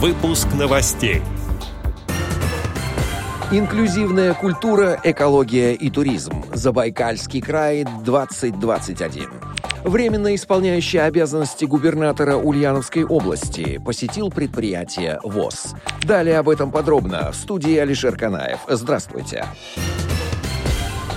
Выпуск новостей. Инклюзивная культура, экология и туризм. Забайкальский край 2021. Временно исполняющий обязанности губернатора Ульяновской области посетил предприятие ВОЗ. Далее об этом подробно в студии Алишер Канаев. Здравствуйте. Здравствуйте.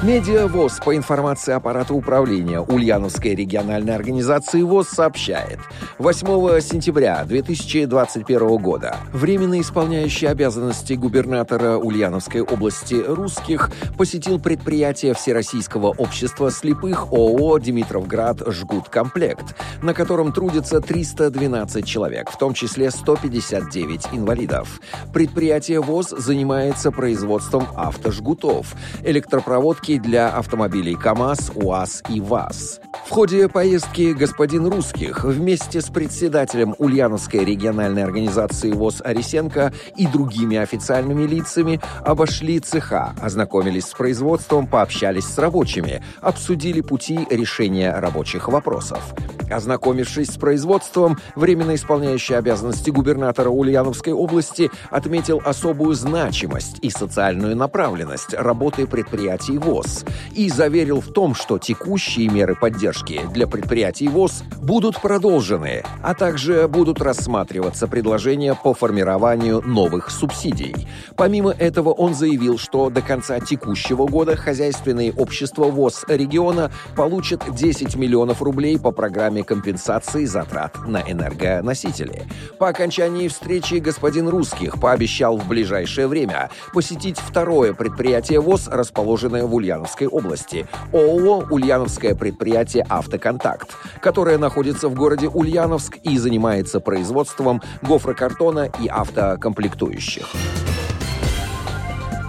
Медиа ВОЗ по информации аппарата управления Ульяновской региональной организации ВОЗ сообщает. 8 сентября 2021 года временно исполняющий обязанности губернатора Ульяновской области русских посетил предприятие Всероссийского общества слепых ООО «Димитровград Жгут Комплект», на котором трудится 312 человек, в том числе 159 инвалидов. Предприятие ВОЗ занимается производством автожгутов, электропроводки марки для автомобилей КАМАЗ, УАЗ и ВАЗ. В ходе поездки господин Русских вместе с председателем Ульяновской региональной организации ВОЗ Арисенко и другими официальными лицами обошли цеха, ознакомились с производством, пообщались с рабочими, обсудили пути решения рабочих вопросов. Ознакомившись с производством, временно исполняющий обязанности губернатора Ульяновской области отметил особую значимость и социальную направленность работы предприятий ВОЗ и заверил в том, что текущие меры поддержки для предприятий ВОЗ будут продолжены, а также будут рассматриваться предложения по формированию новых субсидий. Помимо этого, он заявил, что до конца текущего года хозяйственные общества ВОЗ региона получат 10 миллионов рублей по программе компенсации затрат на энергоносители. По окончании встречи господин Русских пообещал в ближайшее время посетить второе предприятие ВОЗ, расположенное в Ульяновской области, ООО «Ульяновское предприятие «Автоконтакт», которое находится в городе Ульяновск и занимается производством гофрокартона и автокомплектующих.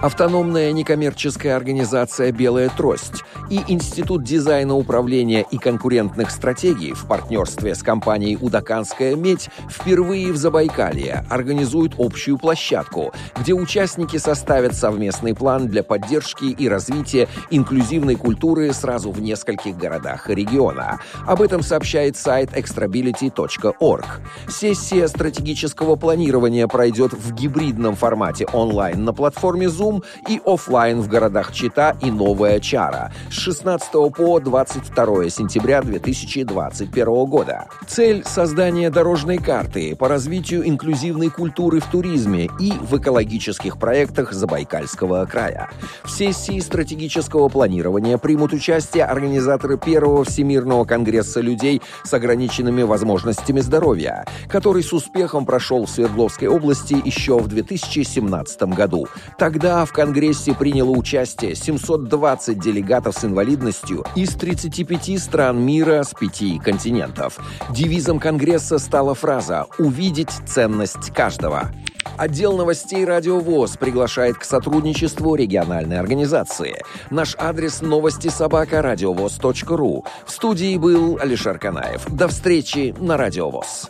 Автономная некоммерческая организация «Белая трость» и Институт дизайна управления и конкурентных стратегий в партнерстве с компанией «Удаканская медь» впервые в Забайкалье организуют общую площадку, где участники составят совместный план для поддержки и развития инклюзивной культуры сразу в нескольких городах региона. Об этом сообщает сайт extrability.org. Сессия стратегического планирования пройдет в гибридном формате онлайн на платформе Zoom и офлайн в городах Чита и Новая Чара 16 по 22 сентября 2021 года. Цель – создание дорожной карты по развитию инклюзивной культуры в туризме и в экологических проектах Забайкальского края. В сессии стратегического планирования примут участие организаторы первого Всемирного конгресса людей с ограниченными возможностями здоровья, который с успехом прошел в Свердловской области еще в 2017 году. Тогда в Конгрессе приняло участие 720 делегатов инвалидностью из 35 стран мира с пяти континентов. Девизом Конгресса стала фраза «Увидеть ценность каждого». Отдел новостей «Радио ВОЗ» приглашает к сотрудничеству региональной организации. Наш адрес новости собака радиовоз.ру. В студии был Алишер Канаев. До встречи на «Радио ВОЗ».